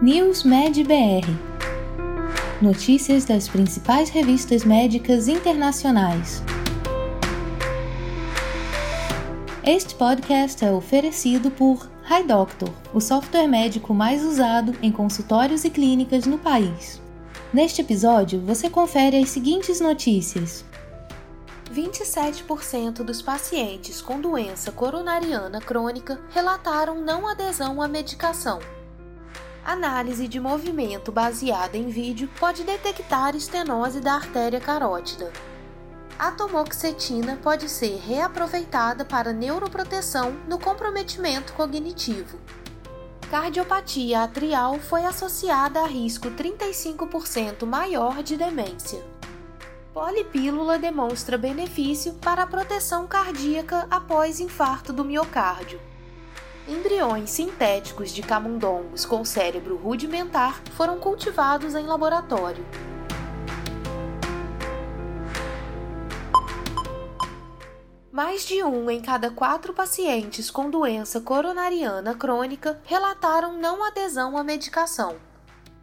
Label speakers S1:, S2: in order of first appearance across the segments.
S1: News Med BR Notícias das principais revistas médicas internacionais. Este podcast é oferecido por HiDoctor, o software médico mais usado em consultórios e clínicas no país. Neste episódio, você confere as seguintes notícias.
S2: 27% dos pacientes com doença coronariana crônica relataram não adesão à medicação. Análise de movimento baseada em vídeo pode detectar estenose da artéria carótida. A tomoxetina pode ser reaproveitada para neuroproteção no comprometimento cognitivo. Cardiopatia atrial foi associada a risco 35% maior de demência. Polipílula demonstra benefício para a proteção cardíaca após infarto do miocárdio. Embriões sintéticos de camundongos com cérebro rudimentar foram cultivados em laboratório. Mais de um em cada quatro pacientes com doença coronariana crônica relataram não adesão à medicação.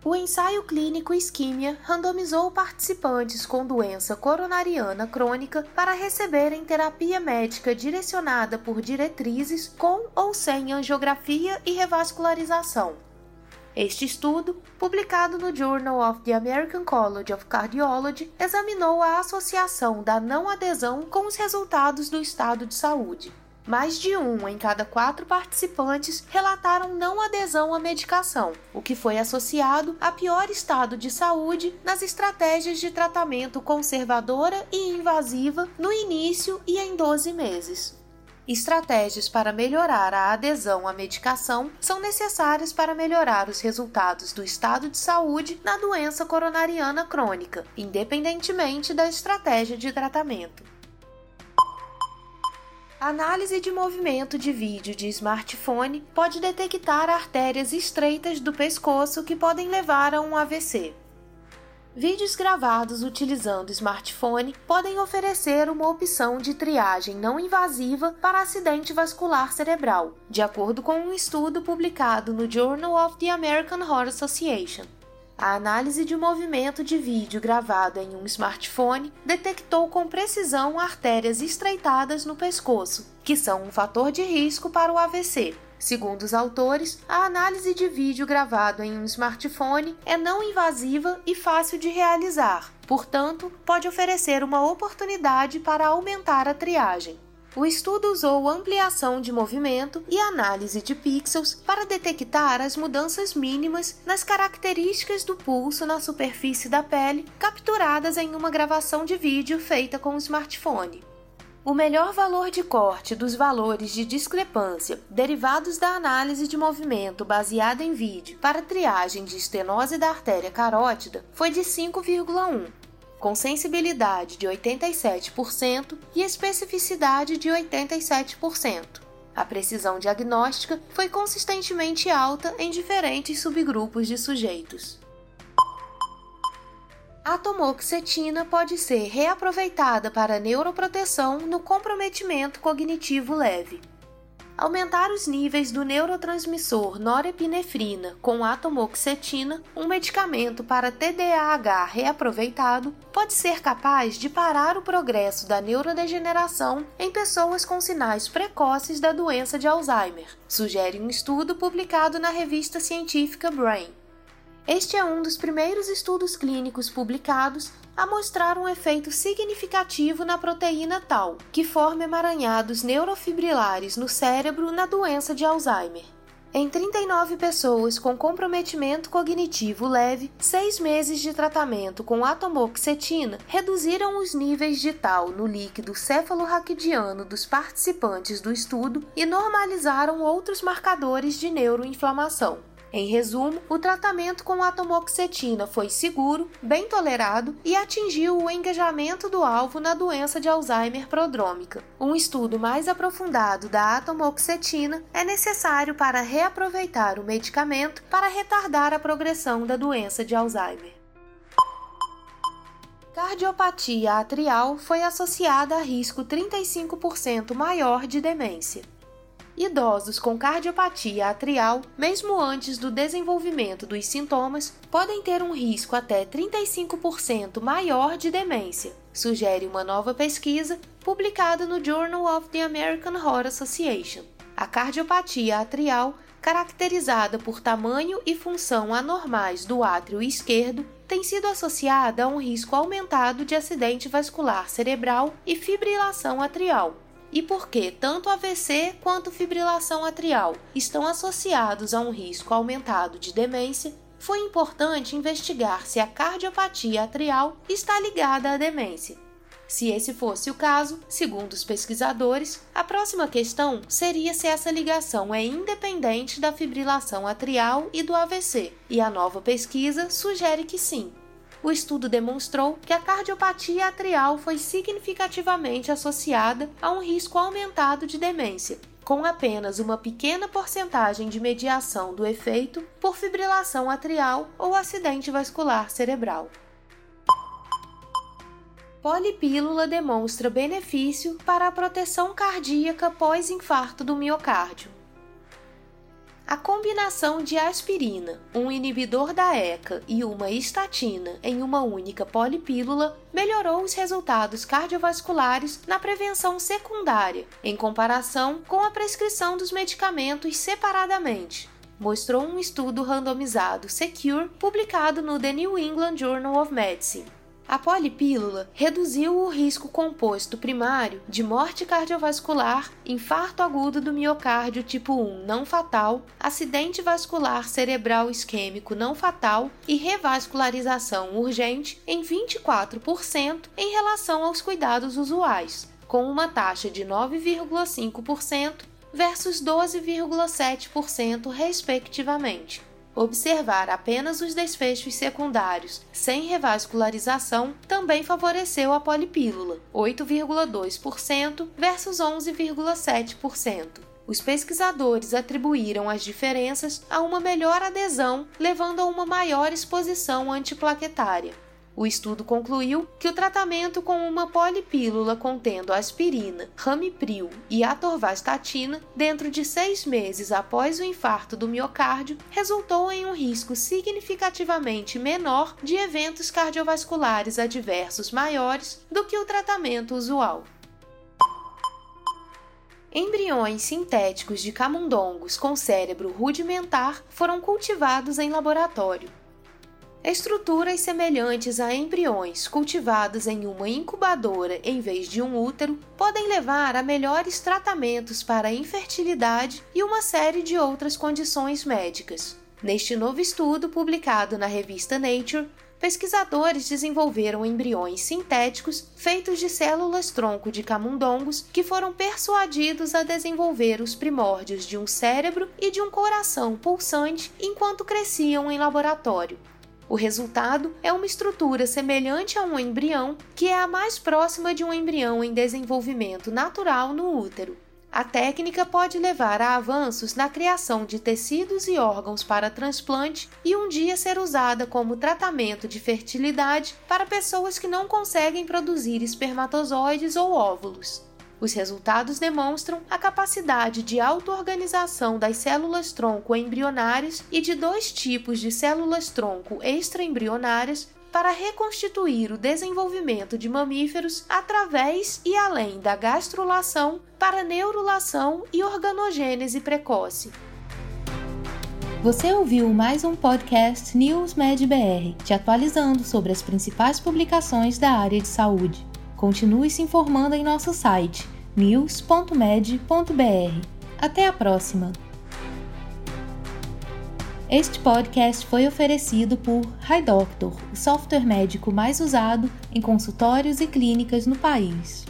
S2: O ensaio clínico Isquímia randomizou participantes com doença coronariana crônica para receberem terapia médica direcionada por diretrizes com ou sem angiografia e revascularização. Este estudo, publicado no Journal of the American College of Cardiology, examinou a associação da não adesão com os resultados do estado de saúde. Mais de um em cada quatro participantes relataram não adesão à medicação, o que foi associado a pior estado de saúde nas estratégias de tratamento conservadora e invasiva no início e em 12 meses. Estratégias para melhorar a adesão à medicação são necessárias para melhorar os resultados do estado de saúde na doença coronariana crônica, independentemente da estratégia de tratamento. Análise de movimento de vídeo de smartphone pode detectar artérias estreitas do pescoço que podem levar a um AVC. Vídeos gravados utilizando smartphone podem oferecer uma opção de triagem não invasiva para acidente vascular cerebral, de acordo com um estudo publicado no Journal of the American Heart Association. A análise de movimento de vídeo gravado em um smartphone detectou com precisão artérias estreitadas no pescoço, que são um fator de risco para o AVC. Segundo os autores, a análise de vídeo gravado em um smartphone é não invasiva e fácil de realizar, portanto, pode oferecer uma oportunidade para aumentar a triagem. O estudo usou ampliação de movimento e análise de pixels para detectar as mudanças mínimas nas características do pulso na superfície da pele capturadas em uma gravação de vídeo feita com o smartphone. O melhor valor de corte dos valores de discrepância derivados da análise de movimento baseada em vídeo para triagem de estenose da artéria carótida foi de 5,1, com sensibilidade de 87% e especificidade de 87%. A precisão diagnóstica foi consistentemente alta em diferentes subgrupos de sujeitos. A tomoxetina pode ser reaproveitada para neuroproteção no comprometimento cognitivo leve. Aumentar os níveis do neurotransmissor norepinefrina com atomoxetina, um medicamento para TDAH reaproveitado, pode ser capaz de parar o progresso da neurodegeneração em pessoas com sinais precoces da doença de Alzheimer, sugere um estudo publicado na revista científica Brain. Este é um dos primeiros estudos clínicos publicados a mostrar um efeito significativo na proteína tal, que forma emaranhados neurofibrilares no cérebro na doença de Alzheimer. Em 39 pessoas com comprometimento cognitivo leve, seis meses de tratamento com atomoxetina reduziram os níveis de tal no líquido cefalorraquidiano dos participantes do estudo e normalizaram outros marcadores de neuroinflamação. Em resumo, o tratamento com atomoxetina foi seguro, bem tolerado e atingiu o engajamento do alvo na doença de Alzheimer prodrômica. Um estudo mais aprofundado da atomoxetina é necessário para reaproveitar o medicamento para retardar a progressão da doença de Alzheimer. Cardiopatia atrial foi associada a risco 35% maior de demência. Idosos com cardiopatia atrial, mesmo antes do desenvolvimento dos sintomas, podem ter um risco até 35% maior de demência, sugere uma nova pesquisa publicada no Journal of the American Heart Association. A cardiopatia atrial, caracterizada por tamanho e função anormais do átrio esquerdo, tem sido associada a um risco aumentado de acidente vascular cerebral e fibrilação atrial e por que tanto AVC quanto fibrilação atrial estão associados a um risco aumentado de demência, foi importante investigar se a cardiopatia atrial está ligada à demência. Se esse fosse o caso, segundo os pesquisadores, a próxima questão seria se essa ligação é independente da fibrilação atrial e do AVC, e a nova pesquisa sugere que sim o estudo demonstrou que a cardiopatia atrial foi significativamente associada a um risco aumentado de demência, com apenas uma pequena porcentagem de mediação do efeito por fibrilação atrial ou acidente vascular cerebral. Polipílula demonstra benefício para a proteção cardíaca pós-infarto do miocárdio. A combinação de aspirina, um inibidor da ECA e uma estatina em uma única polipílula melhorou os resultados cardiovasculares na prevenção secundária, em comparação com a prescrição dos medicamentos separadamente. Mostrou um estudo randomizado Secure publicado no The New England Journal of Medicine. A polipílula reduziu o risco composto primário de morte cardiovascular, infarto agudo do miocárdio tipo 1 não fatal, acidente vascular cerebral isquêmico não fatal e revascularização urgente em 24% em relação aos cuidados usuais, com uma taxa de 9,5% versus 12,7%, respectivamente. Observar apenas os desfechos secundários sem revascularização também favoreceu a polipílula, 8,2% versus 11,7%. Os pesquisadores atribuíram as diferenças a uma melhor adesão, levando a uma maior exposição antiplaquetária. O estudo concluiu que o tratamento com uma polipílula contendo aspirina, ramipril e atorvastatina dentro de seis meses após o infarto do miocárdio resultou em um risco significativamente menor de eventos cardiovasculares adversos maiores do que o tratamento usual. Embriões sintéticos de camundongos com cérebro rudimentar foram cultivados em laboratório. Estruturas semelhantes a embriões cultivados em uma incubadora em vez de um útero podem levar a melhores tratamentos para a infertilidade e uma série de outras condições médicas. Neste novo estudo, publicado na revista Nature, pesquisadores desenvolveram embriões sintéticos feitos de células-tronco de camundongos que foram persuadidos a desenvolver os primórdios de um cérebro e de um coração pulsante enquanto cresciam em laboratório. O resultado é uma estrutura semelhante a um embrião, que é a mais próxima de um embrião em desenvolvimento natural no útero. A técnica pode levar a avanços na criação de tecidos e órgãos para transplante e um dia ser usada como tratamento de fertilidade para pessoas que não conseguem produzir espermatozoides ou óvulos. Os resultados demonstram a capacidade de auto-organização das células-tronco embrionárias e de dois tipos de células-tronco extraembrionárias para reconstituir o desenvolvimento de mamíferos através e além da gastrulação para neurulação e organogênese precoce.
S1: Você ouviu mais um podcast News Med BR, te atualizando sobre as principais publicações da área de saúde. Continue se informando em nosso site news.med.br. Até a próxima! Este podcast foi oferecido por HiDoctor, o software médico mais usado em consultórios e clínicas no país.